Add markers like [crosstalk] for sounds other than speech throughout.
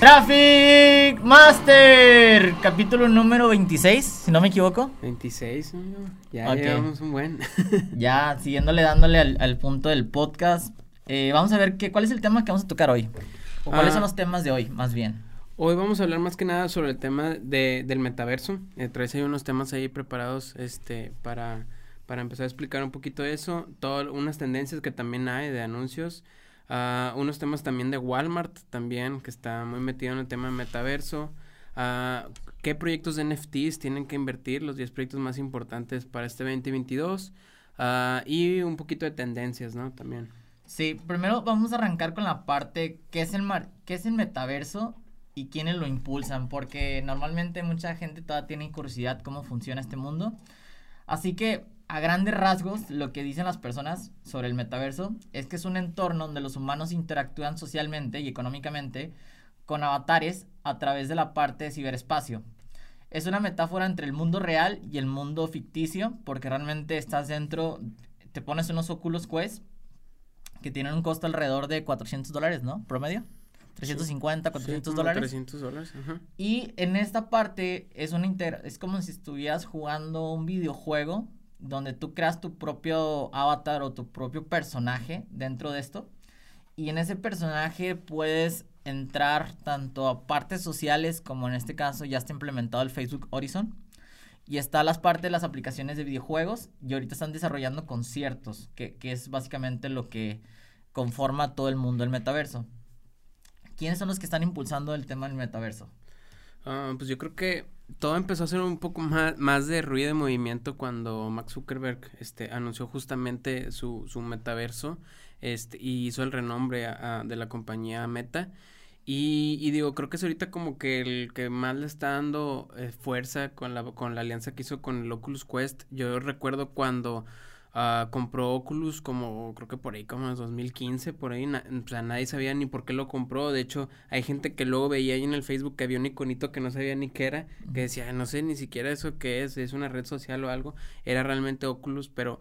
Traffic Master, capítulo número 26, si no me equivoco. 26, ya llevamos un buen. [laughs] ya, siguiéndole, dándole al, punto del podcast. Eh, vamos a ver qué, cuál es el tema que vamos a tocar hoy. O cuáles son ah. los temas de hoy, más bien. Hoy vamos a hablar más que nada sobre el tema de, del metaverso. Eh, traes ahí unos temas ahí preparados este, para, para empezar a explicar un poquito eso. Todas unas tendencias que también hay de anuncios. Uh, unos temas también de Walmart también, que está muy metido en el tema de metaverso. Uh, ¿Qué proyectos de NFTs tienen que invertir? Los 10 proyectos más importantes para este 2022. Uh, ah, y un poquito de tendencias, ¿no? También. Sí, primero vamos a arrancar con la parte, ¿qué es el, mar qué es el metaverso y quiénes lo impulsan? Porque normalmente mucha gente todavía tiene curiosidad cómo funciona este mundo. Así que a grandes rasgos, lo que dicen las personas sobre el metaverso es que es un entorno donde los humanos interactúan socialmente y económicamente con avatares a través de la parte de ciberespacio. Es una metáfora entre el mundo real y el mundo ficticio, porque realmente estás dentro, te pones unos Oculus Quest que tienen un costo alrededor de 400 dólares, ¿no? Promedio. 350, 400 dólares. 300 dólares. Y en esta parte es, una es como si estuvieras jugando un videojuego donde tú creas tu propio avatar o tu propio personaje dentro de esto. Y en ese personaje puedes entrar tanto a partes sociales como en este caso ya está implementado el Facebook Horizon. Y está las partes de las aplicaciones de videojuegos y ahorita están desarrollando conciertos, que, que es básicamente lo que conforma todo el mundo del metaverso. ¿Quiénes son los que están impulsando el tema del metaverso? Ah, pues yo creo que todo empezó a ser un poco más, más de ruido de movimiento cuando Max Zuckerberg este, anunció justamente su, su metaverso este, y hizo el renombre de la compañía Meta. Y, y, digo, creo que es ahorita como que el que más le está dando eh, fuerza con la, con la alianza que hizo con el Oculus Quest. Yo recuerdo cuando Uh, compró Oculus como, creo que por ahí, como en 2015, por ahí, o sea, nadie sabía ni por qué lo compró. De hecho, hay gente que luego veía ahí en el Facebook que había un iconito que no sabía ni qué era, que decía, no sé ni siquiera eso qué es, es una red social o algo. Era realmente Oculus, pero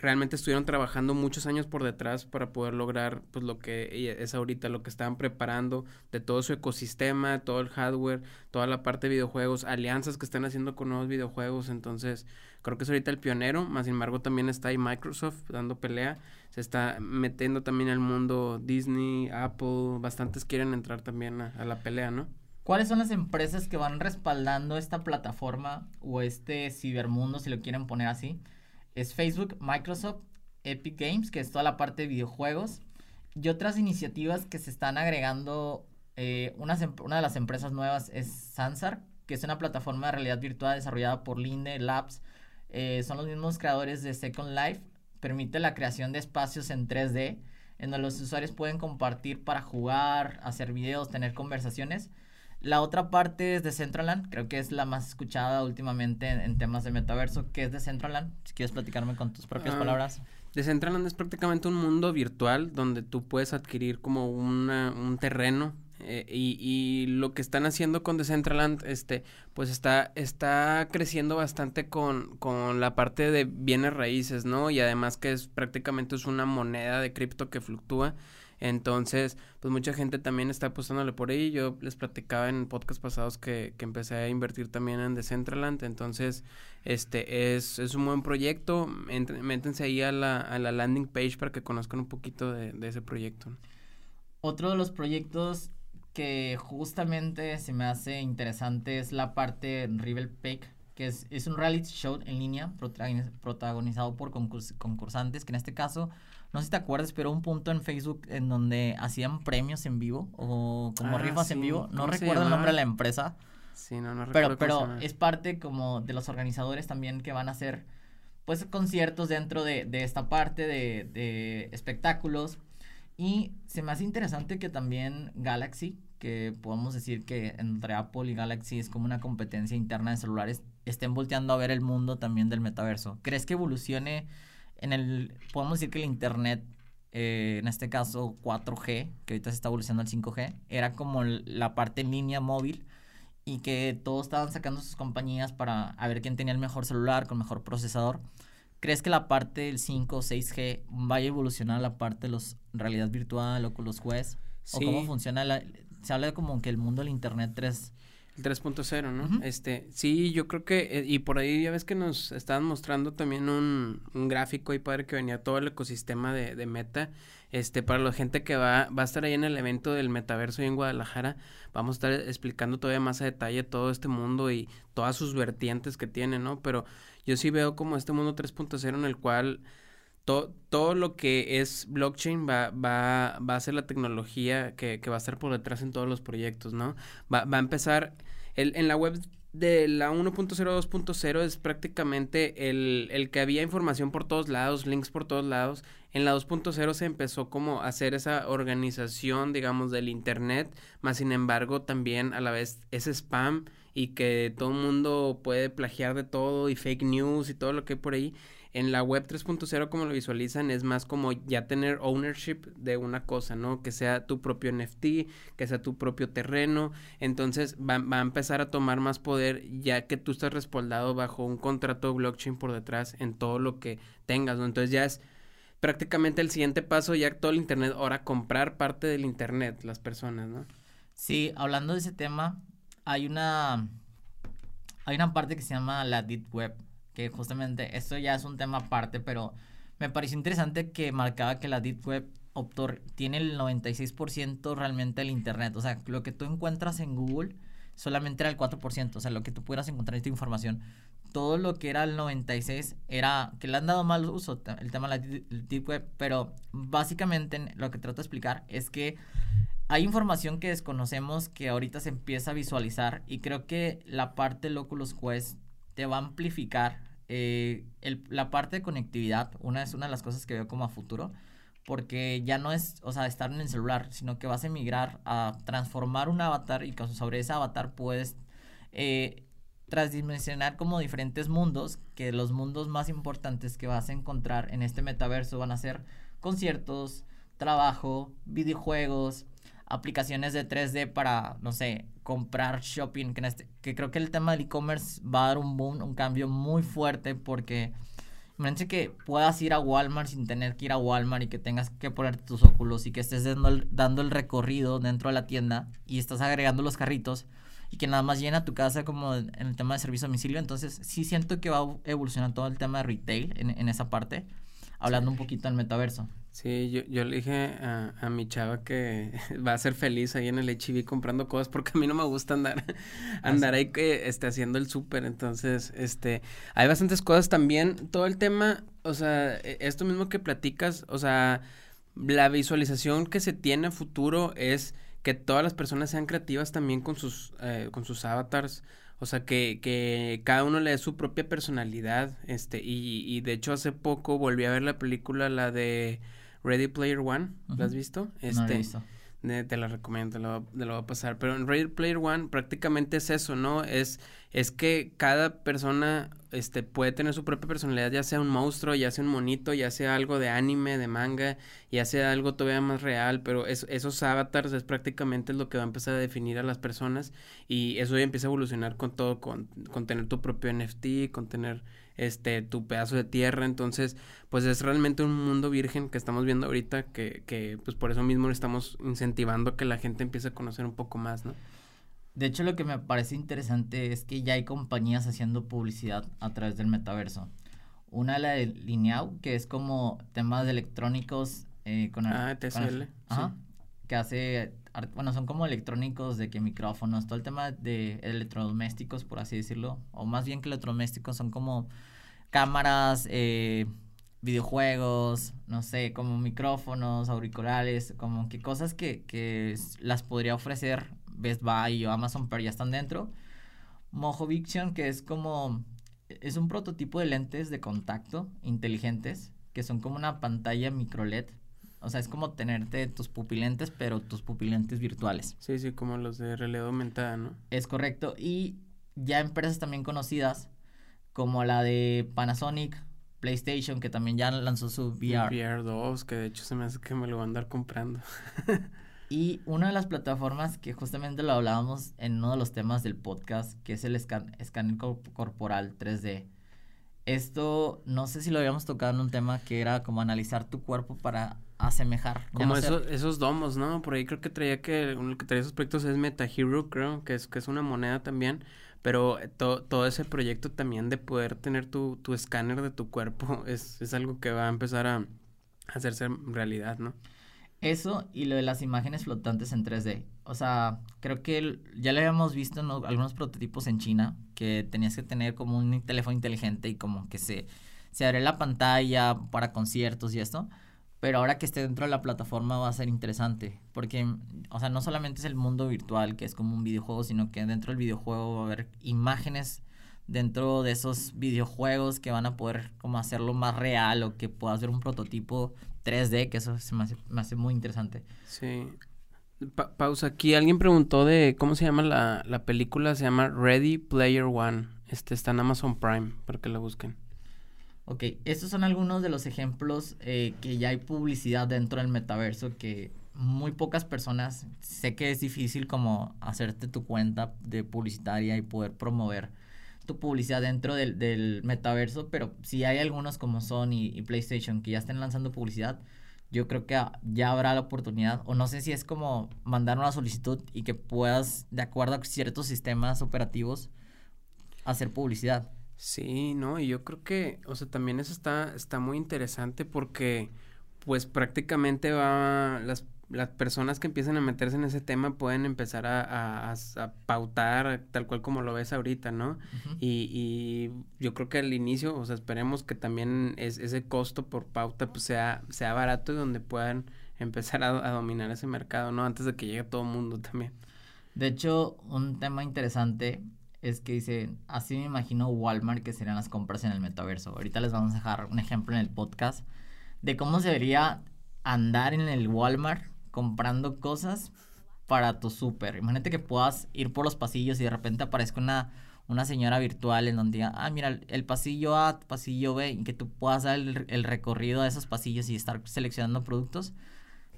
realmente estuvieron trabajando muchos años por detrás para poder lograr pues lo que es ahorita lo que estaban preparando de todo su ecosistema, todo el hardware, toda la parte de videojuegos, alianzas que están haciendo con nuevos videojuegos, entonces creo que es ahorita el pionero, más sin embargo también está ahí Microsoft dando pelea, se está metiendo también el mundo Disney, Apple, bastantes quieren entrar también a, a la pelea, ¿no? ¿Cuáles son las empresas que van respaldando esta plataforma o este cibermundo, si lo quieren poner así? Es Facebook, Microsoft, Epic Games, que es toda la parte de videojuegos, y otras iniciativas que se están agregando. Eh, una, una, de las empresas nuevas es Sansar, que es una plataforma de realidad virtual desarrollada por Linde Labs. Eh, son los mismos creadores de Second Life. Permite la creación de espacios en 3D, en donde los usuarios pueden compartir para jugar, hacer videos, tener conversaciones. La otra parte es de Centraland, creo que es la más escuchada últimamente en, temas de metaverso, que es de Centraland. Si quieres platicarme con tus propias ah, palabras. Decentraland es prácticamente un mundo virtual donde tú puedes adquirir como una, un terreno eh, y, y, lo que están haciendo con Decentraland, este, pues está, está creciendo bastante con, con la parte de bienes raíces, ¿no? Y además que es prácticamente es una moneda de cripto que fluctúa. Entonces, pues mucha gente también está apostándole por ahí. Yo les platicaba en podcast pasados que, que empecé a invertir también en Decentraland. Entonces, este es, es un buen proyecto. métense ahí a la, a la landing page para que conozcan un poquito de, ese proyecto. Otro de los proyectos que justamente se me hace interesante es la parte Rival Peak, que es, es un reality show en línea protagonizado por concursantes, que en este caso no sé si te acuerdas, pero un punto en Facebook en donde hacían premios en vivo o como ah, rifas en vivo. No recuerdo el nombre de la empresa. Sí, no, no recuerdo. Pero, pero es parte como de los organizadores también que van a hacer pues conciertos dentro de, de esta parte de, de espectáculos. Y se me hace interesante que también Galaxy, que podemos decir que entre Apple y Galaxy es como una competencia interna de celulares, estén volteando a ver el mundo también del metaverso. ¿Crees que evolucione? En el, podemos decir que el Internet, eh, en este caso 4G, que ahorita se está evolucionando al 5G, era como la parte en línea móvil y que todos estaban sacando sus compañías para a ver quién tenía el mejor celular con mejor procesador. ¿Crees que la parte del 5 o 6G vaya a evolucionar la parte de los realidad virtual o con los jueces? ¿O cómo funciona la, se habla de como que el mundo del Internet 3. El 3.0, ¿no? Este, sí, yo creo que, eh, y por ahí ya ves que nos estaban mostrando también un, un gráfico ahí padre que venía todo el ecosistema de, de Meta. Este, para la gente que va, va a estar ahí en el evento del metaverso ahí en Guadalajara, vamos a estar explicando todavía más a detalle todo este mundo y todas sus vertientes que tiene, ¿no? Pero yo sí veo como este mundo 3.0 en el cual todo lo que es blockchain va, va, a ser la tecnología que, va a estar por detrás en todos los proyectos, ¿no? Va, a empezar, el, en la web de la 1.0, 2.0 es prácticamente el, el que había información por todos lados, links por todos lados. En la 2.0 se empezó como a hacer esa organización, digamos, del Internet, más sin embargo también a la vez es spam y que todo el mundo puede plagiar de todo y fake news y todo lo que hay por ahí. En la web 3.0, como lo visualizan, es más como ya tener ownership de una cosa, ¿no? Que sea tu propio NFT, que sea tu propio terreno. Entonces va, a empezar a tomar más poder ya que tú estás respaldado bajo un contrato blockchain por detrás en todo lo que tengas, ¿no? Entonces ya es prácticamente el siguiente paso, ya todo el Internet, ahora comprar parte del Internet, las personas, ¿no? Sí, hablando de ese tema, hay una, hay una parte que se llama la Deep Web que justamente esto ya es un tema aparte, pero me pareció interesante que marcaba que la Deep Web Optor tiene el 96% realmente del Internet. O sea, lo que tú encuentras en Google solamente era el 4%. O sea, lo que tú pudieras encontrar esta información. Todo lo que era el 96 era que le han dado mal uso el tema de la Deep Web. Pero básicamente lo que trato de explicar es que hay información que desconocemos que ahorita se empieza a visualizar. Y creo que la parte Oculus Quest te va a amplificar eh, la parte de conectividad, una es una de las cosas que veo como a futuro, porque ya no es, o sea, estar en el celular, sino que vas a emigrar a transformar un avatar y sobre ese avatar puedes eh, transdimensionar como diferentes mundos, que los mundos más importantes que vas a encontrar en este metaverso van a ser conciertos, trabajo, videojuegos, aplicaciones de 3D para, no sé, comprar shopping, que, este, que creo que el tema del e-commerce va a dar un boom, un cambio muy fuerte porque imagínense que puedas ir a Walmart sin tener que ir a Walmart y que tengas que poner tus óculos y que estés dando el, dando el recorrido dentro de la tienda y estás agregando los carritos y que nada más llena tu casa como en el tema de servicio a domicilio. Entonces sí siento que va a evolucionar todo el tema de retail en, en esa parte, hablando un poquito del metaverso. Sí, yo, yo le dije a, a, mi chava que [laughs] va a ser feliz ahí en el HIV comprando cosas porque a mí no me gusta andar, [laughs] ah, andar ahí que, este, haciendo el súper. Entonces, este, hay bastantes cosas también. Todo el tema, o sea, e, esto mismo que platicas, o sea, la visualización que se tiene a futuro es que todas las personas sean creativas también con sus, eh, con sus avatars. O sea, que, que cada uno le dé su propia personalidad. Este, y, y de hecho hace poco volví a ver la película, la de Ready Player One, ¿lo has visto? Este, te la recomiendo, te lo, te lo voy a pasar. Pero en Ready Player One prácticamente es eso, ¿no? Es, es que cada persona este, puede tener su propia personalidad, ya sea un monstruo, ya sea un monito, ya sea algo de anime, de manga, ya sea algo todavía más real, pero esos avatars es prácticamente lo que va a empezar a definir a las personas y eso ya empieza a evolucionar con todo, con, con tener tu propio NFT, con tener este, tu pedazo de tierra, entonces, pues es realmente un mundo virgen que estamos viendo ahorita, que, que pues por eso mismo estamos incentivando que la gente empiece a conocer un poco más, ¿no? De hecho, lo que me parece interesante es que ya hay compañías haciendo publicidad a través del metaverso. Una la de Lineau, que es como temas de electrónicos eh, con... Ah, TCL. Ajá, que hace... Bueno, son como electrónicos de que micrófonos, todo el tema de electrodomésticos, por así decirlo. O más bien que electrodomésticos son como cámaras, eh, videojuegos, no sé, como micrófonos, auriculares, como que cosas que, que las podría ofrecer Best Buy o Amazon, pero ya están dentro. Mojoviction, que es como, es un prototipo de lentes de contacto inteligentes, que son como una pantalla micro LED. O sea, es como tenerte tus pupilentes, pero tus pupilentes virtuales. Sí, sí, como los de realidad aumentada, ¿no? Es correcto. Y ya empresas también conocidas, como la de Panasonic, PlayStation, que también ya lanzó su VR. VR 2, que de hecho se me hace que me lo voy a andar comprando. [laughs] Y una de las plataformas que justamente lo hablábamos en uno de los temas del podcast, que es el escáner corporal 3D, Esto, no sé si lo habíamos tocado en un tema que era como analizar tu cuerpo para asemejar. Como esos, esos domos, ¿no? Por ahí creo que traía que uno que traía esos proyectos es MetaHero, creo, que es, que es una moneda también. Pero todo ese proyecto también de poder tener tu, tu escáner de tu cuerpo [laughs] es, es algo que va a empezar a hacerse realidad, ¿no? Eso y lo de las imágenes flotantes en 3D. O sea, creo que ya lo habíamos visto en algunos prototipos en China, que tenías que tener como un teléfono inteligente y como que se, se abre la pantalla para conciertos y esto. Pero ahora que esté dentro de la plataforma va a ser interesante, porque, o sea, no solamente es el mundo virtual, que es como un videojuego, sino que dentro del videojuego va a haber imágenes dentro de esos videojuegos que van a poder como hacerlo más real o que puedas ver un prototipo 3D, que eso se me hace, muy interesante. Sí. pausa, aquí alguien preguntó de cómo se llama la, la película, se llama Ready Player One. Este está en Amazon Prime, para que la busquen. Ok, estos son algunos de los ejemplos eh, que ya hay publicidad dentro del metaverso que muy pocas personas, sé que es difícil como hacerte tu cuenta de publicitaria y poder promover tu publicidad dentro del, del metaverso, pero si hay algunos como Sony y PlayStation que ya estén lanzando publicidad, yo creo que ya habrá la oportunidad, o no sé si es como mandar una solicitud y que puedas, de acuerdo a ciertos sistemas operativos, hacer publicidad. Sí, no, y yo creo que, o sea, también eso está, está muy interesante porque, pues prácticamente va, las, las personas que empiezan a meterse en ese tema pueden empezar a, a, pautar tal cual como lo ves ahorita, ¿no? y, y yo creo que al inicio, o sea, esperemos que también es, ese costo por pauta pues sea, sea barato y donde puedan [laughs] empezar a, a dominar ese mercado, ¿no? Antes de que llegue todo el mundo también. De hecho, un tema interesante es que dice, así me imagino Walmart que serían las compras en el metaverso. Ahorita les vamos a dejar un ejemplo en el podcast de cómo se debería andar en el Walmart comprando cosas para tu súper. Imagínate que puedas ir por los pasillos y de repente aparezca una, una señora virtual en donde diga, ah, mira, el pasillo A, pasillo B, y que tú puedas dar el, el recorrido a esos pasillos y estar seleccionando productos.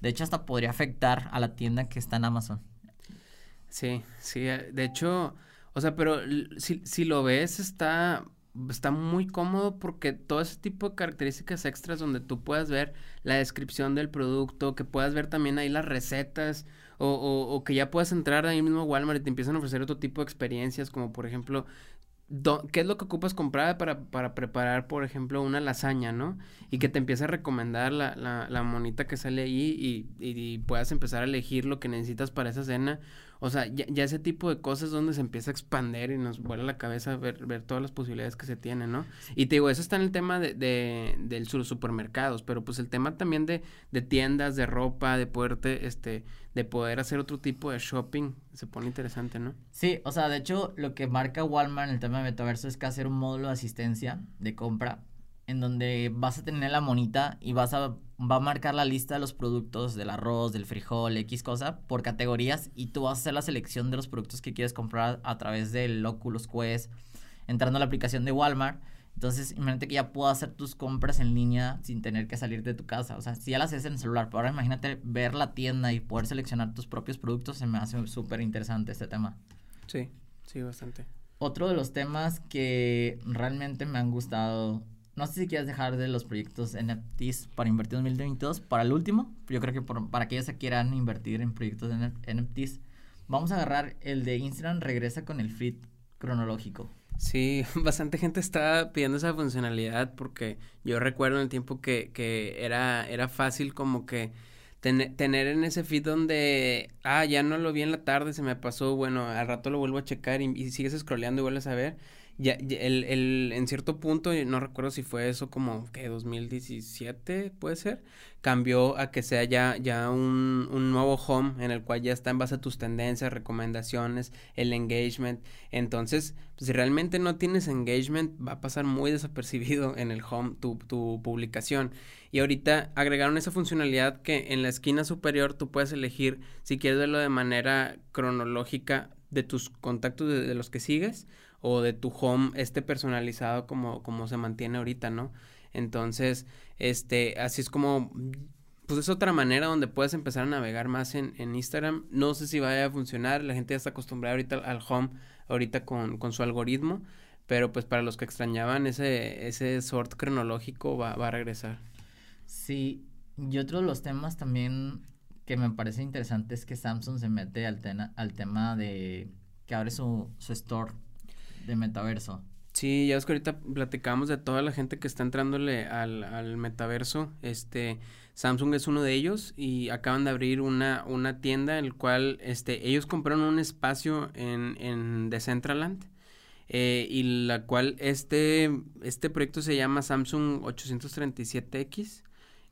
De hecho, hasta podría afectar a la tienda que está en Amazon. Sí, sí, eh, de hecho o sea, pero si, si lo ves, está, está muy cómodo porque todo ese tipo de características extras donde tú puedas ver la descripción del producto, que puedas ver también ahí las recetas, o, o, o que ya puedas entrar ahí mismo a Walmart y te empiezan a ofrecer otro tipo de experiencias, como por ejemplo, ¿qué es lo que ocupas comprar para, para preparar, por ejemplo, una lasaña, ¿no? Y que te empiece a recomendar la, la, la monita que sale ahí y, y, puedas empezar a elegir lo que necesitas para esa cena. O sea, ya, ya, ese tipo de cosas donde se empieza a expandir y nos vuela la cabeza ver, ver todas las posibilidades que se tienen, ¿no? Y te digo, eso está en el tema de, de, de los supermercados, pero pues el tema también de, de tiendas, de ropa, de poderte, este, de poder hacer otro tipo de shopping, se pone interesante, ¿no? Sí, o sea, de hecho, lo que marca Walmart en el tema de metaverso es que hacer un módulo de asistencia de compra en donde vas a tener la monita y vas a va a marcar la lista de los productos del arroz, del frijol, X cosa por categorías y tú vas a hacer la selección de los productos que quieres comprar a través del Oculus Quest, entrando a la aplicación de Walmart entonces, imagínate que ya puedo hacer tus compras en línea sin tener que salir de tu casa. O sea, si ya las haces en el celular, pero ahora imagínate ver la tienda y poder seleccionar tus propios productos, se me hace súper interesante este tema. Sí, sí, bastante. Otro de los temas que realmente me han gustado, no sé si quieres dejar de los proyectos NFTs para invertir en 2022, para el último, yo creo que para aquellos que quieran invertir en proyectos de NFTs, vamos a agarrar el de Instagram, regresa con el feed cronológico. Sí, [laughs] bastante gente está pidiendo esa funcionalidad porque yo recuerdo en el tiempo que, que era, era fácil como que tener en ese feed donde, ah, ya no lo vi en la tarde, se me pasó, bueno, al rato lo vuelvo a checar y, y sigues scrolleando y vuelves a ver ya, el, el, en cierto punto, no recuerdo si fue eso como que 2017, puede ser, cambió a que sea ya, ya un, un nuevo home en el cual ya está en base a tus tendencias, recomendaciones, el engagement. Entonces, pues, si realmente no tienes engagement, va a pasar muy desapercibido en el home tu, tu publicación. Y ahorita agregaron esa funcionalidad que en la esquina superior tú puedes elegir si quieres verlo de manera cronológica de tus contactos de los que sigues o de tu home este personalizado como, como se mantiene ahorita, ¿no? Entonces, este, así es como, pues es otra manera donde puedes empezar a navegar más en, en Instagram. No sé si vaya a funcionar, la gente ya está acostumbrada ahorita al home, ahorita con, con su algoritmo, pero pues para los que extrañaban ese, ese sort cronológico va, va a regresar. Sí, y otro de los temas también que me parece interesante es que Samsung se mete al, al tema de que abre su, su store de metaverso. Sí, ya es que ahorita platicamos de toda la gente que está entrándole al, al metaverso. Este, Samsung es uno de ellos y acaban de abrir una, una tienda en el cual este, ellos compraron un espacio en, en Decentraland. Eh, y la cual este, este proyecto se llama Samsung 837X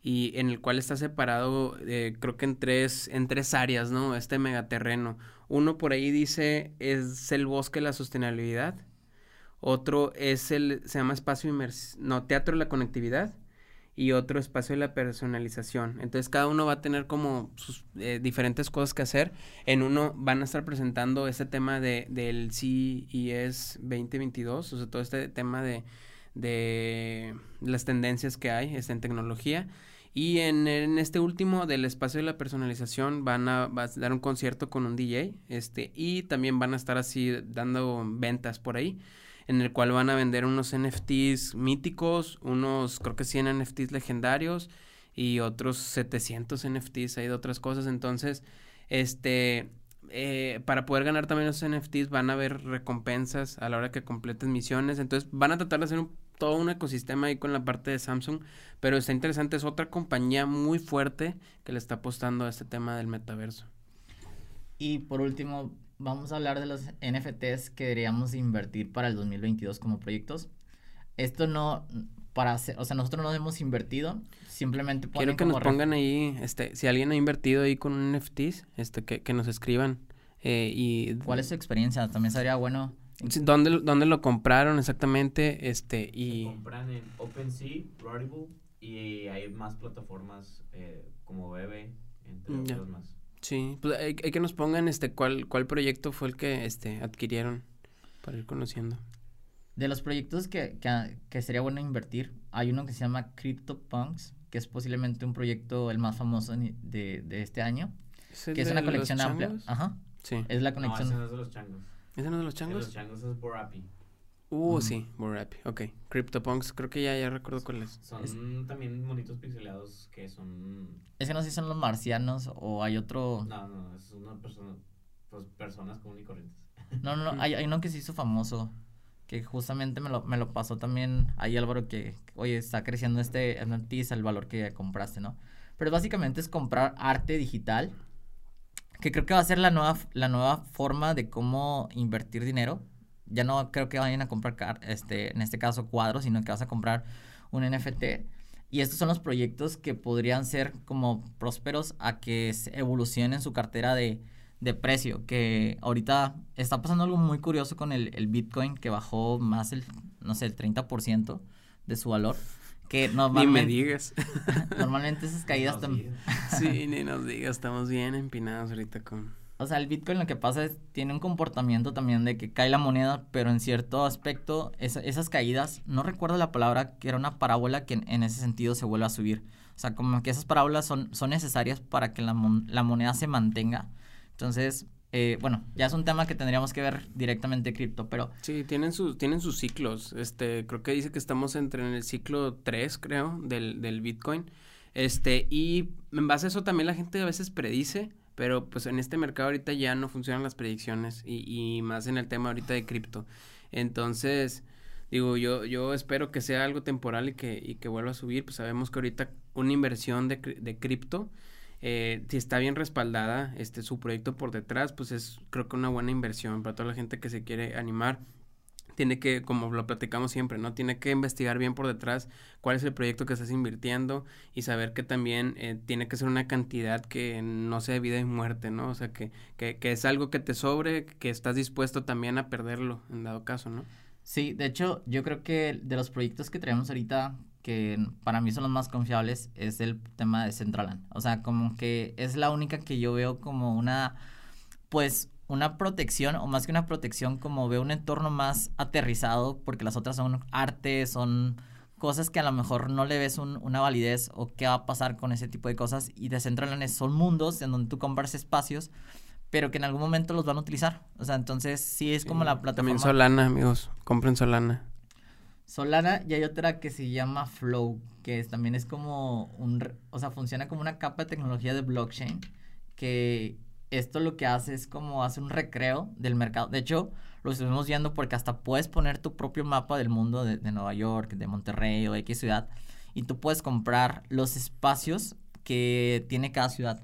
y en el cual está separado eh, creo que en tres, en tres áreas, ¿no? Este megaterreno. Uno por ahí dice es el bosque de la sostenibilidad. Otro es el, se llama espacio inmersivo, no, teatro de la conectividad. Y otro espacio de la personalización. Entonces cada uno va a tener como sus eh, diferentes cosas que hacer. En uno van a estar presentando este tema de, del CES 2022, o sea, todo este tema de, de las tendencias que hay este, en tecnología. Y en, en, este último del espacio de la personalización van a, dar un concierto con un DJ, este, y también van a estar así dando ventas por ahí, en el cual van a vender unos NFTs míticos, unos creo que 100 NFTs legendarios y otros 700 NFTs ahí de otras cosas. Entonces, este, eh, para poder ganar también los NFTs van a haber recompensas a la hora que completen misiones. Entonces, van a tratar de hacer un todo un ecosistema ahí con la parte de Samsung, pero está interesante, es otra compañía muy fuerte que le está apostando a este tema del metaverso. Y por último, vamos a hablar de los NFTs que deberíamos invertir para el 2022 como proyectos. Esto no, para hacer, o sea, nosotros no hemos invertido, simplemente Quiero que nos pongan ahí, este, si alguien ha invertido ahí con un NFTs, este, que, que nos escriban. Eh, y... ¿Cuál es su experiencia? También sería bueno ¿Dónde, ¿Dónde lo compraron exactamente? Este, y... Se compran en OpenSea, Rarible, y hay más plataformas eh, como Bebe, entre mm, otras más. Sí, pues hay, hay, que nos pongan este cuál, cuál proyecto fue el que este adquirieron para ir conociendo. De los proyectos que, que, que sería bueno invertir, hay uno que se llama CryptoPunks, que es posiblemente un proyecto el más famoso de, de este año, ¿Es que es una colección amplia. Ajá. Sí. Es la conexión. No, ese no es de los changos. ¿Ese no es de los changos? De los changos es Borapi. Uh, mm. sí, Borapi. Ok. CryptoPunks, creo que ya, ya recuerdo cuál es. Son es... también monitos pixelados que son... Es que no sé si son los marcianos o hay otro... No, no, es una persona... Pues personas comunes y corrientes. [laughs] No, no, no, hay, hay uno que se hizo famoso que justamente me lo, me lo pasó también ahí Álvaro que, oye, está creciendo este NFT, el valor que compraste, ¿no? Pero básicamente es comprar arte digital que creo que va a ser la nueva, la nueva forma de cómo invertir dinero. Ya no creo que vayan a comprar, este, en este caso, cuadros, sino que vas a comprar un NFT. Y estos son los proyectos que podrían ser como prósperos a que evolucionen su cartera de, de precio. Que ahorita está pasando algo muy curioso con el, el Bitcoin, que bajó más el, no sé, el 30% de su valor. Que normalmente, ni me digas. [laughs] normalmente esas caídas también. sí, ni nos digas, estamos bien empinados ahorita con. O sea, el Bitcoin lo que pasa es, tiene un comportamiento también de que cae la moneda, pero en cierto aspecto, esas caídas, no recuerdo la palabra, que era una parábola que en, ese sentido se vuelve a subir. O sea, como que esas parábolas son, son necesarias para que la, la moneda se mantenga. Entonces, eh, bueno, ya es un tema que tendríamos que ver directamente cripto, pero... Sí, tienen, sus tienen sus ciclos. Este, creo que dice que estamos entre en el ciclo 3, creo, del, del Bitcoin. Este, y en base a eso también la gente a veces predice, pero pues en este mercado ahorita ya no funcionan las predicciones y, y más en el tema ahorita de cripto. Entonces, digo, yo, yo espero que sea algo temporal y que, y que vuelva a subir. Pues sabemos que ahorita una inversión de, de cripto eh, si está bien respaldada este su proyecto por detrás, pues es creo que una buena inversión para toda la gente que se quiere animar. Tiene que, como lo platicamos siempre, ¿no? Tiene que investigar bien por detrás cuál es el proyecto que estás invirtiendo y saber que también eh, tiene que ser una cantidad que no sea vida y muerte, ¿no? O sea, que, que, que es algo que te sobre, que estás dispuesto también a perderlo en dado caso, ¿no? Sí, de hecho, yo creo que de los proyectos que traemos ahorita, que para mí son los más confiables es el tema de Centraland. O sea, como que es la única que yo veo como una, pues, una protección, o más que una protección, como veo un entorno más aterrizado, porque las otras son arte, son cosas que a lo mejor no le ves una validez o qué va a pasar con ese tipo de cosas. Y de Centraland son mundos en donde tú compras espacios, pero que en algún momento los van a utilizar. O sea, entonces sí es como la plataforma. También Solana, amigos. Compren Solana. Solana y hay otra que se llama Flow, que también es como un, o sea, funciona como una capa de tecnología de blockchain, que esto lo que hace es como hace un recreo del mercado. De hecho, lo estuvimos viendo porque hasta puedes poner tu propio mapa del mundo de, de Nueva York, de Monterrey o de X ciudad, y tú puedes comprar los espacios que tiene cada ciudad.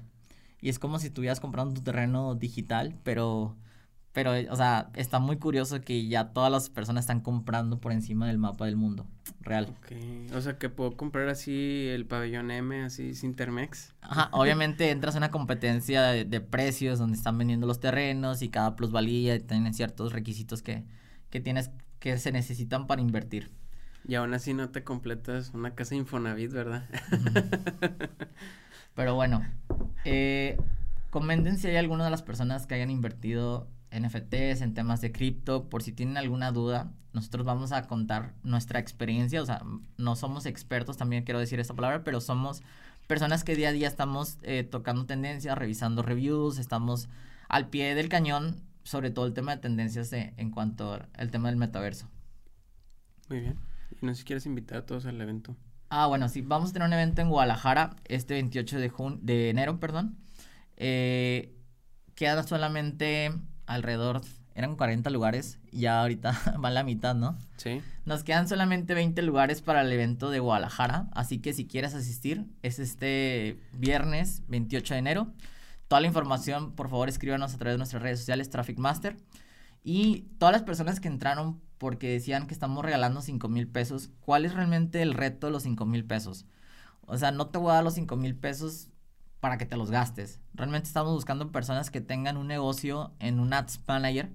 Y es como si estuvieras comprando tu terreno digital, pero, pero, o sea, está muy curioso que ya todas las personas están comprando por encima del mapa del mundo real. O sea que puedo comprar así el pabellón M, así sin Termex. Ajá, [laughs] obviamente entras en una competencia de, de precios donde están vendiendo los terrenos y cada plusvalía tiene ciertos requisitos que, que tienes, que se necesitan para invertir. Y aún así no te completas una casa Infonavit, ¿verdad? [laughs] Pero bueno, eh, comenten si hay alguna de las personas que hayan invertido NFTs, en temas de cripto, por si tienen alguna duda, nosotros vamos a contar nuestra experiencia, o sea, no somos expertos, también quiero decir esta palabra, pero somos personas que día a día estamos eh, tocando tendencias, revisando reviews, estamos al pie del cañón sobre todo el tema de tendencias de, en cuanto al tema del metaverso. Muy bien. Y no sé si quieres invitar a todos al evento. Ah, bueno, sí, vamos a tener un evento en Guadalajara este 28 de, jun de enero, perdón. Eh, queda solamente alrededor, eran 40 lugares, y ya ahorita [laughs] van la mitad, ¿no? Sí. Nos quedan solamente 20 lugares para el evento de Guadalajara, así que si quieres asistir, es este viernes 28 de enero. Toda la información, por favor, escríbanos a través de nuestras redes sociales, Traffic Master. Y todas las personas que entraron porque decían que estamos regalando 5 mil pesos, ¿cuál es realmente el reto de los 5 mil pesos? O sea, no te voy a dar los 5 mil pesos para que te los gastes. Realmente estamos buscando personas que tengan un negocio en un Ads Manager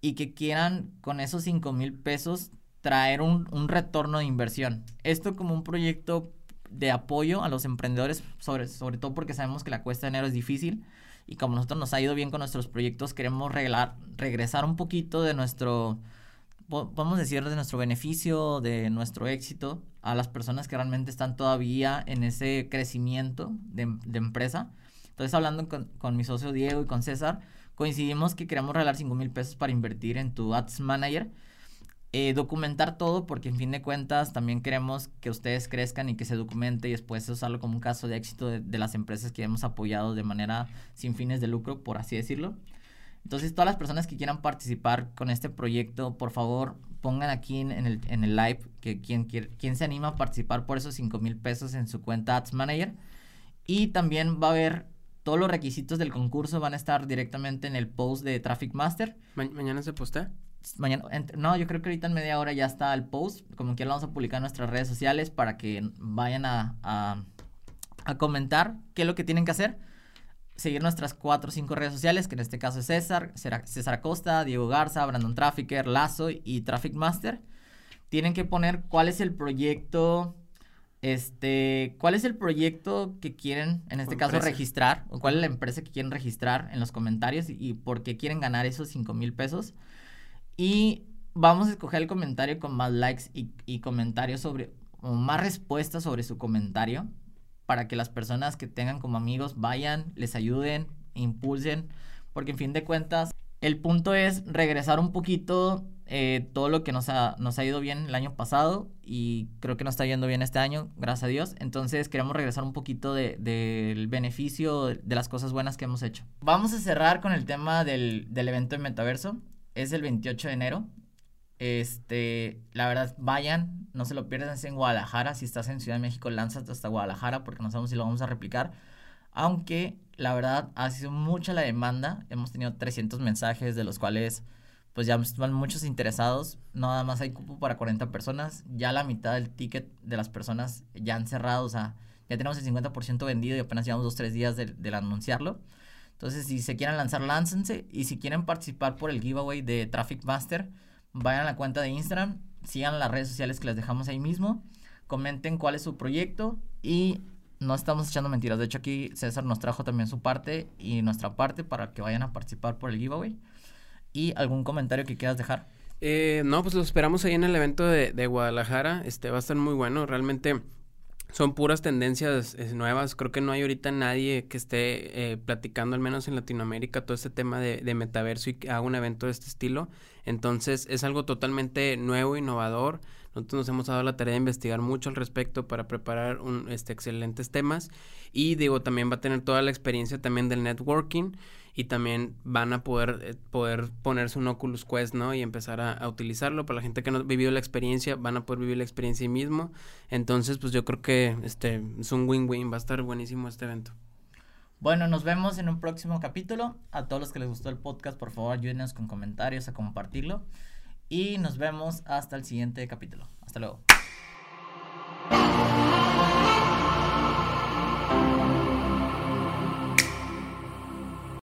y que quieran con esos 5 mil pesos traer un, un, retorno de inversión. Esto como un proyecto de apoyo a los emprendedores, sobre, sobre todo porque sabemos que la cuesta de enero es difícil y como nosotros nos ha ido bien con nuestros proyectos, queremos regresar un poquito de nuestro, podemos decir, de nuestro beneficio, de nuestro éxito a las personas que realmente están todavía en ese crecimiento de, empresa. Entonces, hablando con, con, mi socio Diego y con César, coincidimos que queremos regalar 5 mil pesos para invertir en tu Ads Manager. Eh, documentar todo porque en fin de cuentas también queremos que ustedes crezcan y que se documente y después usarlo como un caso de éxito de las empresas que hemos apoyado de manera sin fines de lucro, por así decirlo. Entonces, todas las personas que quieran participar con este proyecto, por favor, pongan aquí en, en, el, en el live que quien, quien se anima a participar por esos 5 mil pesos en su cuenta Ads Manager. Y también va a haber todos los requisitos del concurso, van a estar directamente en el post de Traffic Master. ¿Ma ¿Mañana se postea? Mañana, no, yo creo que ahorita en media hora ya está el post. Como que lo vamos a publicar en nuestras redes sociales para que vayan a, a, a comentar qué es lo que tienen que hacer seguir nuestras cuatro o cinco redes sociales, que en este caso es César, César Acosta, Diego Garza, Brandon Trafficker, Lazo y Traffic Master. Tienen que poner cuál es el proyecto, este, cuál es el proyecto que quieren, en este caso, empresa. registrar, o cuál es la empresa que quieren registrar en los comentarios y, y por qué quieren ganar esos 5 mil pesos. Y vamos a escoger el comentario con más likes y, y comentarios sobre, o más respuestas sobre su comentario para que las personas que tengan como amigos vayan, les ayuden, impulsen, porque en fin de cuentas el punto es regresar un poquito eh, todo lo que nos ha, nos ha ido bien el año pasado y creo que nos está yendo bien este año, gracias a Dios. Entonces queremos regresar un poquito del de, beneficio de las cosas buenas que hemos hecho. Vamos a cerrar con el tema del, del evento de Metaverso. Es el 28 de enero. Este, la verdad, vayan, no se lo pierdan, es en Guadalajara. Si estás en Ciudad de México, lánzate hasta Guadalajara porque no sabemos si lo vamos a replicar. Aunque la verdad ha sido mucha la demanda. Hemos tenido 300 mensajes, de los cuales pues ya van muchos interesados. Nada más hay cupo para 40 personas. Ya la mitad del ticket de las personas ya han cerrado. O sea, ya tenemos el 50% vendido y apenas llevamos 2-3 días de, de anunciarlo. Entonces, si se quieren lanzar, láncense. Y si quieren participar por el giveaway de Traffic Master, vayan a la cuenta de Instagram, sigan las redes sociales que les dejamos ahí mismo, comenten cuál es su proyecto y no estamos echando mentiras. De hecho, aquí César nos trajo también su parte y nuestra parte para que vayan a participar por el giveaway. ¿Y algún comentario que quieras dejar? Eh, no, pues lo esperamos ahí en el evento de, de, Guadalajara. Este va a estar muy bueno. Realmente son puras tendencias nuevas. Creo que no hay ahorita nadie que esté eh, platicando, al menos en Latinoamérica, todo este tema de, de, metaverso y que haga un evento de este estilo. Entonces es algo totalmente nuevo, innovador. Nosotros nos hemos dado la tarea de investigar mucho al respecto para preparar un, este, excelentes temas. Y digo, también va a tener toda la experiencia también del networking y también van a poder, eh, poder ponerse un Oculus Quest, ¿no? Y empezar a, utilizarlo. Para la gente que no ha vivido la experiencia, van a poder vivir la experiencia ahí mismo. Entonces, pues yo creo que este es un win-win, va a estar buenísimo este evento. Bueno, nos vemos en un próximo capítulo. A todos los que les gustó el podcast, por favor, ayúdenos con comentarios a compartirlo. Y nos vemos hasta el siguiente capítulo. Hasta luego.